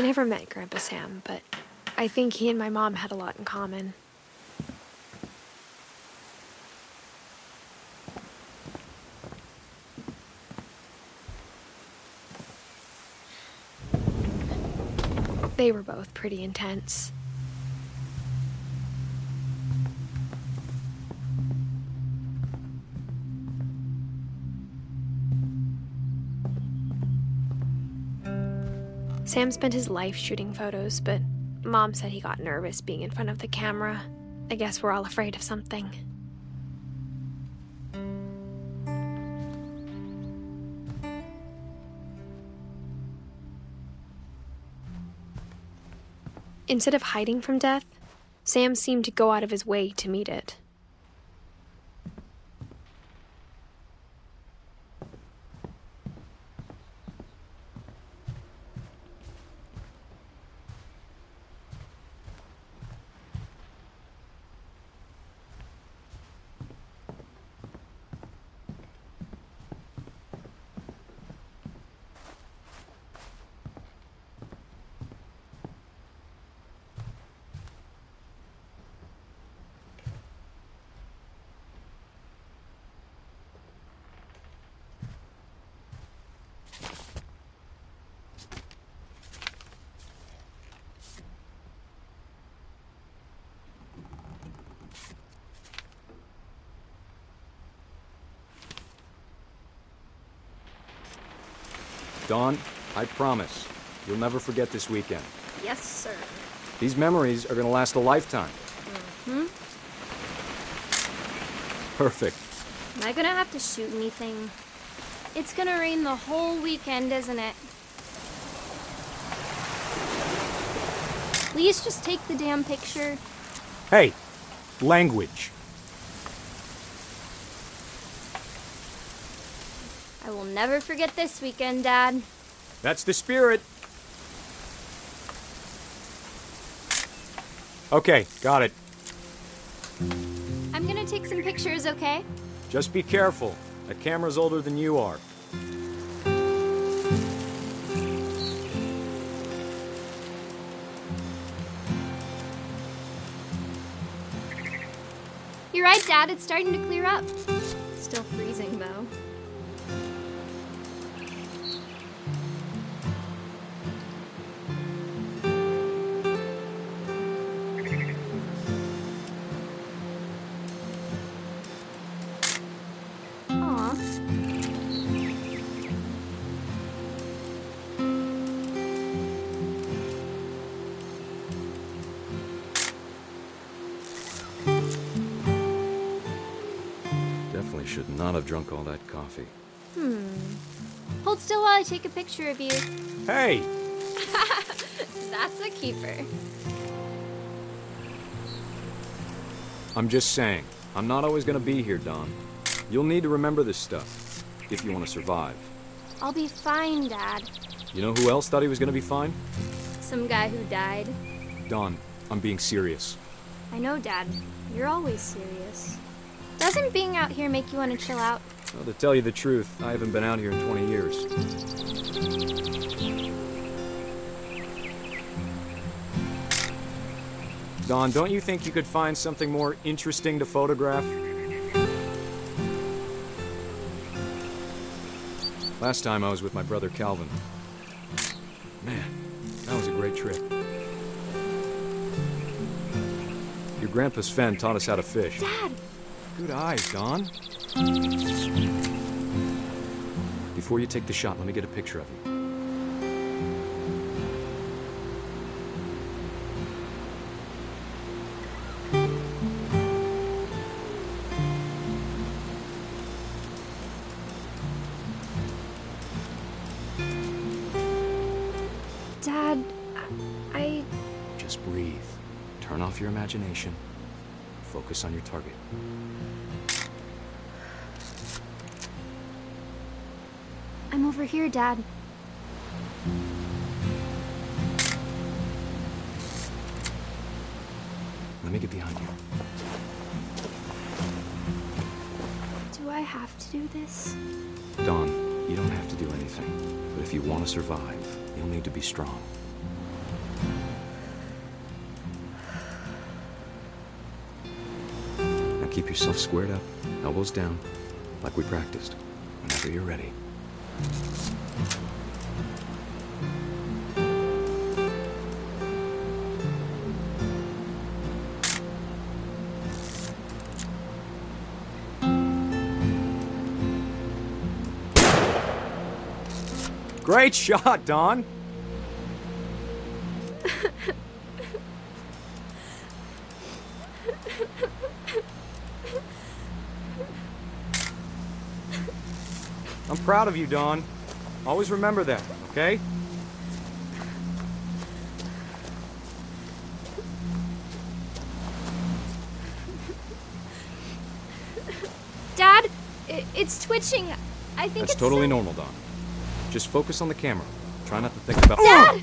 I never met Grandpa Sam, but I think he and my mom had a lot in common. They were both pretty intense. Sam spent his life shooting photos, but mom said he got nervous being in front of the camera. I guess we're all afraid of something. Instead of hiding from death, Sam seemed to go out of his way to meet it. Dawn, I promise, you'll never forget this weekend. Yes, sir. These memories are gonna last a lifetime. Hmm? Perfect. Am I gonna have to shoot anything? It's gonna rain the whole weekend, isn't it? Please just take the damn picture. Hey, language. Will never forget this weekend, Dad. That's the spirit. Okay, got it. I'm gonna take some pictures, okay? Just be careful. That camera's older than you are. You're right, Dad. It's starting to clear up. Should not have drunk all that coffee. Hmm. Hold still while I take a picture of you. Hey! That's a keeper. I'm just saying, I'm not always gonna be here, Dawn. You'll need to remember this stuff if you want to survive. I'll be fine, Dad. You know who else thought he was gonna be fine? Some guy who died. Dawn, I'm being serious. I know, Dad. You're always serious. Doesn't being out here make you want to chill out? Well, to tell you the truth, I haven't been out here in 20 years. Dawn, don't you think you could find something more interesting to photograph? Last time I was with my brother Calvin. Man, that was a great trip. Your grandpa Sven taught us how to fish. Dad! Good eyes, Dawn. Before you take the shot, let me get a picture of you. Dad, I. Just breathe. Turn off your imagination. Focus on your target. I'm over here, Dad. Let me get behind you. Do I have to do this? Dawn, you don't have to do anything. But if you want to survive, you'll need to be strong. Keep yourself squared up, elbows down, like we practiced, whenever you're ready. Great shot, Dawn! I'm proud of you, Dawn. Always remember that, okay? Dad, it's twitching. I think That's it's totally normal, Dawn. Just focus on the camera. Try not to think about- Dad!